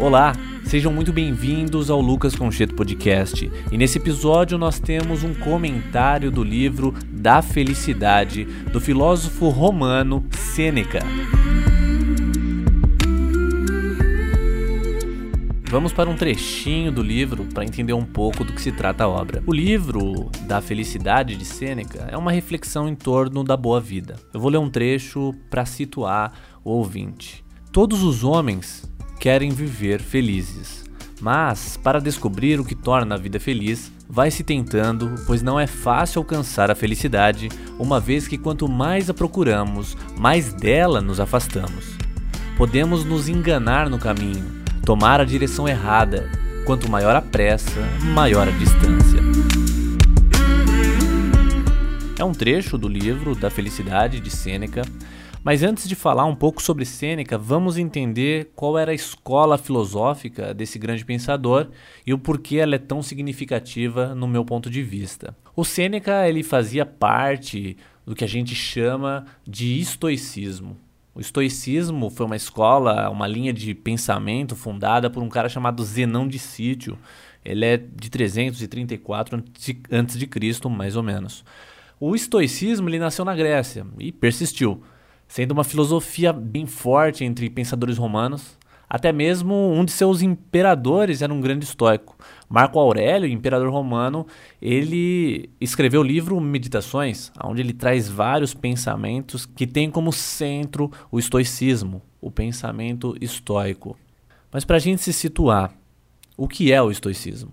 Olá, sejam muito bem-vindos ao Lucas Concheto Podcast. E nesse episódio nós temos um comentário do livro Da Felicidade do filósofo romano Sêneca. Vamos para um trechinho do livro para entender um pouco do que se trata a obra. O livro da Felicidade de Sêneca é uma reflexão em torno da boa vida. Eu vou ler um trecho para situar o ouvinte. Todos os homens querem viver felizes, mas para descobrir o que torna a vida feliz, vai se tentando, pois não é fácil alcançar a felicidade, uma vez que quanto mais a procuramos, mais dela nos afastamos. Podemos nos enganar no caminho tomar a direção errada. Quanto maior a pressa, maior a distância. É um trecho do livro Da Felicidade de Sêneca, mas antes de falar um pouco sobre Sêneca, vamos entender qual era a escola filosófica desse grande pensador e o porquê ela é tão significativa no meu ponto de vista. O Sêneca ele fazia parte do que a gente chama de estoicismo. O estoicismo foi uma escola, uma linha de pensamento fundada por um cara chamado Zenão de Sítio. Ele é de 334 a.C., mais ou menos. O estoicismo ele nasceu na Grécia e persistiu, sendo uma filosofia bem forte entre pensadores romanos, até mesmo um de seus imperadores era um grande estoico. Marco Aurélio, imperador romano, ele escreveu o livro Meditações, onde ele traz vários pensamentos que têm como centro o estoicismo, o pensamento estoico. Mas para a gente se situar, o que é o estoicismo?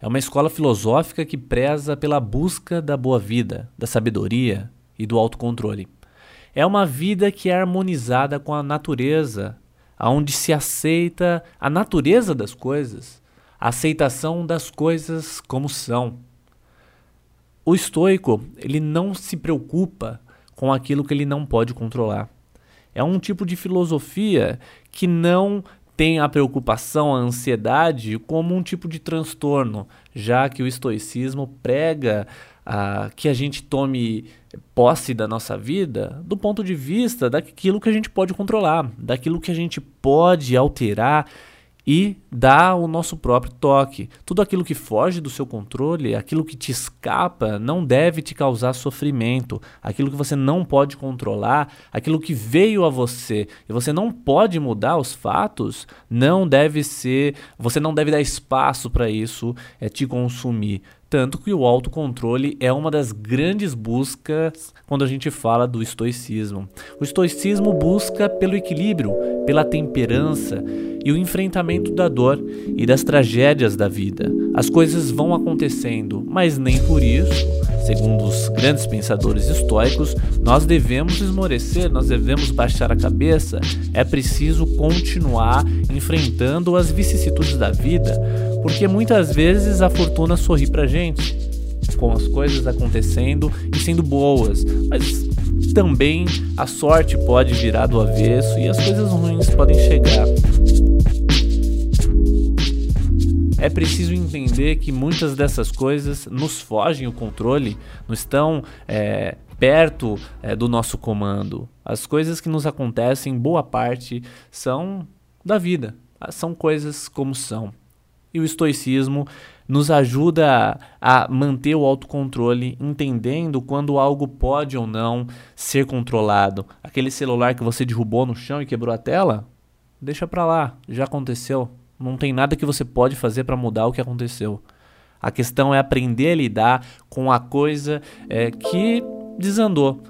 É uma escola filosófica que preza pela busca da boa vida, da sabedoria e do autocontrole. É uma vida que é harmonizada com a natureza onde se aceita a natureza das coisas, a aceitação das coisas como são. O estoico, ele não se preocupa com aquilo que ele não pode controlar. É um tipo de filosofia que não tem a preocupação, a ansiedade como um tipo de transtorno, já que o estoicismo prega que a gente tome posse da nossa vida do ponto de vista daquilo que a gente pode controlar, daquilo que a gente pode alterar e dar o nosso próprio toque. Tudo aquilo que foge do seu controle, aquilo que te escapa, não deve te causar sofrimento. Aquilo que você não pode controlar, aquilo que veio a você e você não pode mudar os fatos, não deve ser, você não deve dar espaço para isso é te consumir. Tanto que o autocontrole é uma das grandes buscas quando a gente fala do estoicismo. O estoicismo busca pelo equilíbrio, pela temperança e o enfrentamento da dor e das tragédias da vida. As coisas vão acontecendo, mas nem por isso, segundo os grandes pensadores estoicos, nós devemos esmorecer, nós devemos baixar a cabeça. É preciso continuar enfrentando as vicissitudes da vida porque muitas vezes a fortuna sorri pra gente, com as coisas acontecendo e sendo boas, mas também a sorte pode virar do avesso e as coisas ruins podem chegar. É preciso entender que muitas dessas coisas nos fogem o controle, não estão é, perto é, do nosso comando. As coisas que nos acontecem, boa parte, são da vida, são coisas como são. E o estoicismo nos ajuda a manter o autocontrole, entendendo quando algo pode ou não ser controlado. Aquele celular que você derrubou no chão e quebrou a tela, deixa para lá, já aconteceu. Não tem nada que você pode fazer para mudar o que aconteceu. A questão é aprender a lidar com a coisa é, que desandou,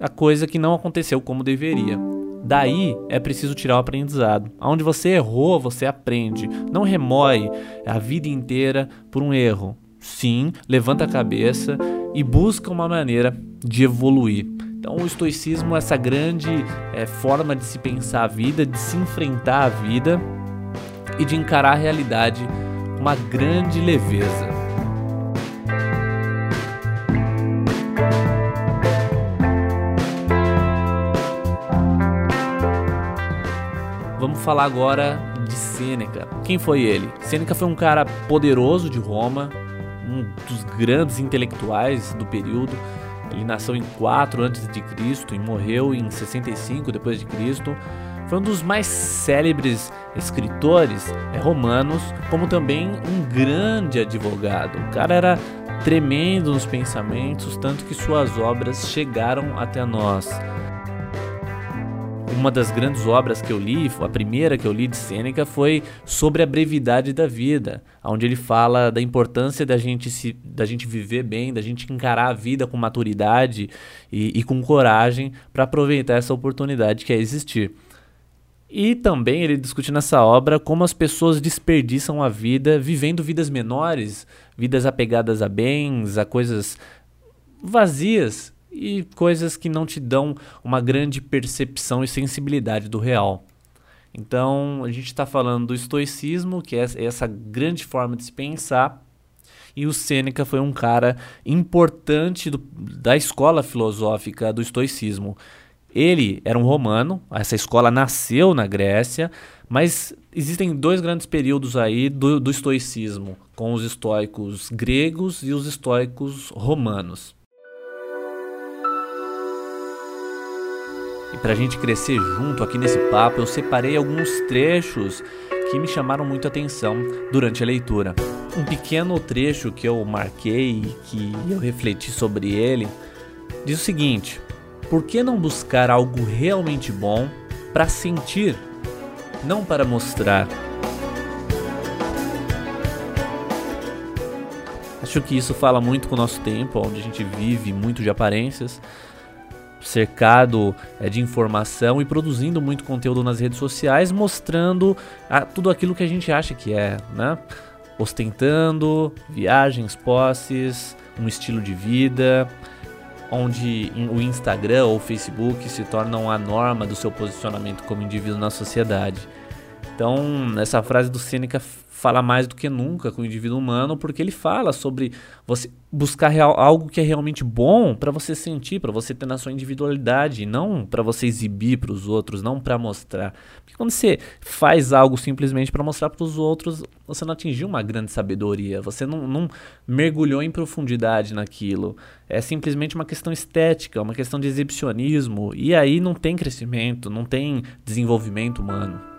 a coisa que não aconteceu como deveria. Daí é preciso tirar o aprendizado. Onde você errou, você aprende. Não remói a vida inteira por um erro. Sim, levanta a cabeça e busca uma maneira de evoluir. Então, o estoicismo é essa grande é, forma de se pensar a vida, de se enfrentar a vida e de encarar a realidade com uma grande leveza. Falar agora de Sêneca. Quem foi ele? Sêneca foi um cara poderoso de Roma, um dos grandes intelectuais do período. Ele nasceu em 4 a.C. e morreu em 65 depois de Cristo. Foi um dos mais célebres escritores é, romanos, como também um grande advogado. O cara era tremendo nos pensamentos, tanto que suas obras chegaram até nós. Uma das grandes obras que eu li, a primeira que eu li de Sêneca, foi sobre a brevidade da vida, onde ele fala da importância da gente, se, da gente viver bem, da gente encarar a vida com maturidade e, e com coragem para aproveitar essa oportunidade que é existir. E também ele discute nessa obra como as pessoas desperdiçam a vida vivendo vidas menores, vidas apegadas a bens, a coisas vazias e coisas que não te dão uma grande percepção e sensibilidade do real. Então, a gente está falando do estoicismo, que é essa grande forma de se pensar, e o Sêneca foi um cara importante do, da escola filosófica do estoicismo. Ele era um romano, essa escola nasceu na Grécia, mas existem dois grandes períodos aí do, do estoicismo, com os estoicos gregos e os estoicos romanos. E para a gente crescer junto aqui nesse papo, eu separei alguns trechos que me chamaram muito a atenção durante a leitura. Um pequeno trecho que eu marquei e que eu refleti sobre ele diz o seguinte: por que não buscar algo realmente bom para sentir, não para mostrar? Acho que isso fala muito com o nosso tempo, onde a gente vive muito de aparências, cercado é, de informação e produzindo muito conteúdo nas redes sociais, mostrando a, tudo aquilo que a gente acha que é, né? Ostentando viagens, posses, um estilo de vida, onde o Instagram ou o Facebook se tornam a norma do seu posicionamento como indivíduo na sociedade. Então, essa frase do Sêneca fala mais do que nunca com o indivíduo humano, porque ele fala sobre você buscar real, algo que é realmente bom para você sentir, para você ter na sua individualidade, não para você exibir para os outros, não para mostrar. Porque quando você faz algo simplesmente para mostrar para os outros, você não atingiu uma grande sabedoria, você não, não mergulhou em profundidade naquilo. É simplesmente uma questão estética, uma questão de exibicionismo, e aí não tem crescimento, não tem desenvolvimento humano.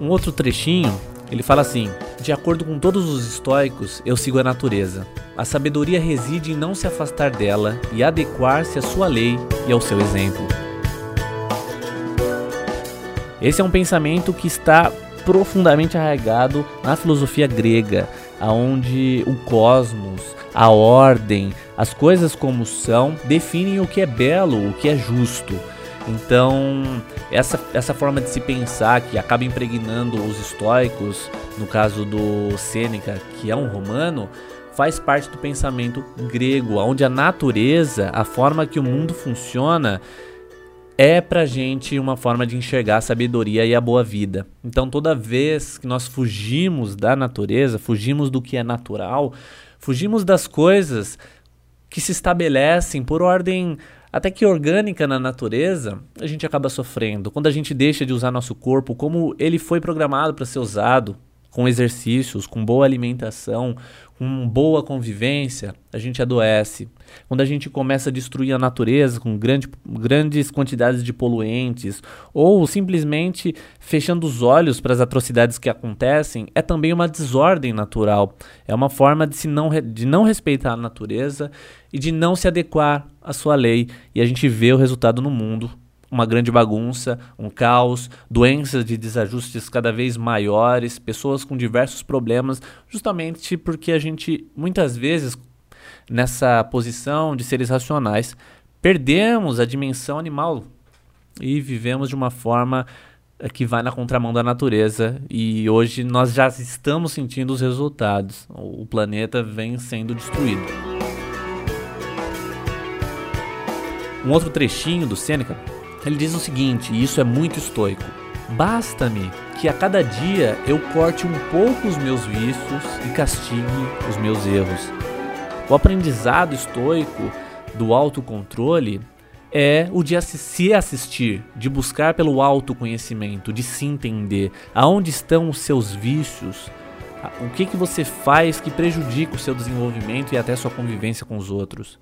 Um outro trechinho, ele fala assim: De acordo com todos os estoicos, eu sigo a natureza. A sabedoria reside em não se afastar dela e adequar-se à sua lei e ao seu exemplo. Esse é um pensamento que está profundamente arraigado na filosofia grega, aonde o cosmos, a ordem, as coisas como são definem o que é belo, o que é justo. Então, essa, essa forma de se pensar que acaba impregnando os estoicos, no caso do Sêneca, que é um romano, faz parte do pensamento grego, onde a natureza, a forma que o mundo funciona, é pra gente uma forma de enxergar a sabedoria e a boa vida. Então, toda vez que nós fugimos da natureza, fugimos do que é natural, fugimos das coisas que se estabelecem por ordem até que orgânica na natureza, a gente acaba sofrendo. Quando a gente deixa de usar nosso corpo como ele foi programado para ser usado, com exercícios, com boa alimentação, com boa convivência, a gente adoece. Quando a gente começa a destruir a natureza com grande, grandes quantidades de poluentes, ou simplesmente fechando os olhos para as atrocidades que acontecem, é também uma desordem natural. É uma forma de, se não, de não respeitar a natureza e de não se adequar à sua lei. E a gente vê o resultado no mundo uma grande bagunça, um caos, doenças de desajustes cada vez maiores, pessoas com diversos problemas, justamente porque a gente muitas vezes nessa posição de seres racionais perdemos a dimensão animal e vivemos de uma forma eh, que vai na contramão da natureza e hoje nós já estamos sentindo os resultados. O planeta vem sendo destruído. Um outro trechinho do Sêneca ele diz o seguinte, e isso é muito estoico: Basta-me que a cada dia eu corte um pouco os meus vícios e castigue os meus erros. O aprendizado estoico do autocontrole é o de se assistir, de buscar pelo autoconhecimento, de se entender aonde estão os seus vícios, o que, que você faz que prejudica o seu desenvolvimento e até sua convivência com os outros.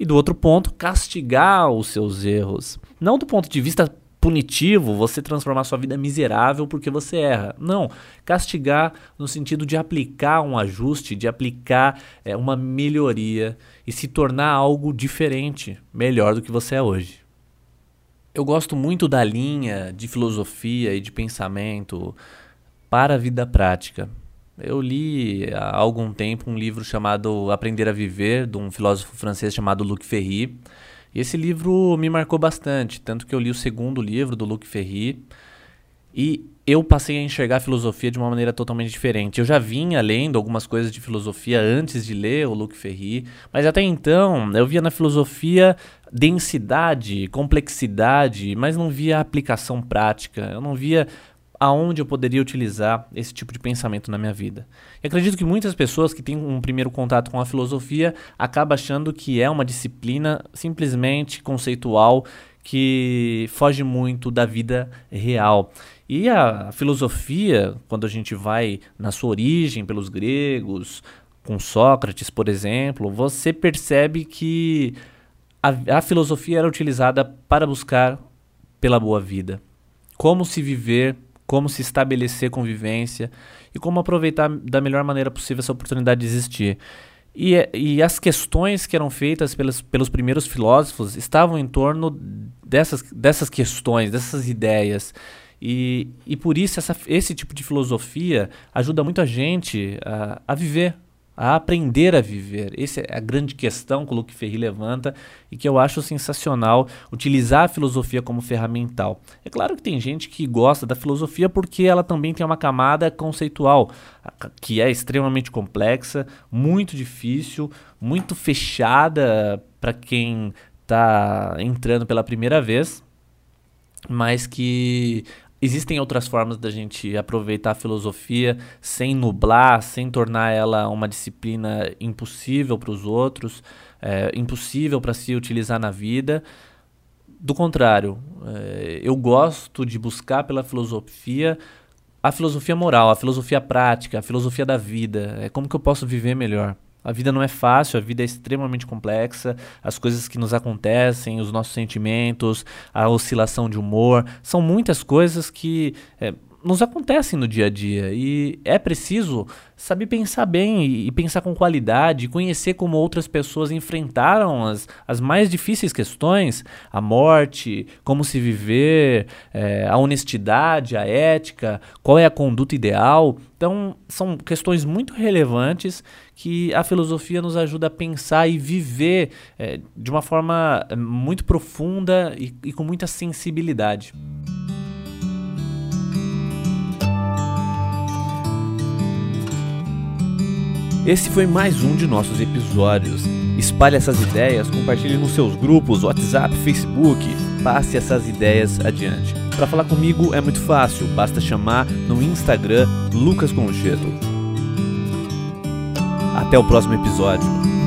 E do outro ponto, castigar os seus erros. Não do ponto de vista punitivo, você transformar sua vida miserável porque você erra. Não, castigar no sentido de aplicar um ajuste, de aplicar é, uma melhoria e se tornar algo diferente, melhor do que você é hoje. Eu gosto muito da linha de filosofia e de pensamento para a vida prática. Eu li há algum tempo um livro chamado Aprender a Viver, de um filósofo francês chamado Luc Ferry. E esse livro me marcou bastante, tanto que eu li o segundo livro do Luc Ferry e eu passei a enxergar a filosofia de uma maneira totalmente diferente. Eu já vinha lendo algumas coisas de filosofia antes de ler o Luc Ferry, mas até então eu via na filosofia densidade, complexidade, mas não via aplicação prática. Eu não via aonde eu poderia utilizar esse tipo de pensamento na minha vida. E acredito que muitas pessoas que têm um primeiro contato com a filosofia acabam achando que é uma disciplina simplesmente conceitual que foge muito da vida real. E a filosofia, quando a gente vai na sua origem pelos gregos, com Sócrates, por exemplo, você percebe que a, a filosofia era utilizada para buscar pela boa vida. Como se viver como se estabelecer convivência e como aproveitar da melhor maneira possível essa oportunidade de existir. E, e as questões que eram feitas pelos, pelos primeiros filósofos estavam em torno dessas, dessas questões, dessas ideias. E, e por isso essa, esse tipo de filosofia ajuda muito a gente a, a viver, a aprender a viver. Essa é a grande questão que o Luc Ferry levanta e que eu acho sensacional utilizar a filosofia como ferramental. É claro que tem gente que gosta da filosofia porque ela também tem uma camada conceitual que é extremamente complexa, muito difícil, muito fechada para quem está entrando pela primeira vez, mas que Existem outras formas da gente aproveitar a filosofia sem nublar, sem tornar ela uma disciplina impossível para os outros, é, impossível para se utilizar na vida. Do contrário, é, eu gosto de buscar pela filosofia a filosofia moral, a filosofia prática, a filosofia da vida. É como que eu posso viver melhor. A vida não é fácil, a vida é extremamente complexa. As coisas que nos acontecem, os nossos sentimentos, a oscilação de humor, são muitas coisas que é, nos acontecem no dia a dia e é preciso saber pensar bem e, pensar com qualidade, conhecer como outras pessoas enfrentaram as, as mais difíceis questões, a morte, como se viver, é, a honestidade, a ética, qual é a conduta ideal. Então, são questões muito relevantes que a filosofia nos ajuda a pensar e viver é, de uma forma é, muito profunda e, e com muita sensibilidade. Esse foi mais um de nossos episódios. Espalhe essas ideias, compartilhe nos seus grupos, WhatsApp, Facebook. Passe essas ideias adiante. Para falar comigo é muito fácil, basta chamar no Instagram Lucas Concheto. Até o próximo episódio.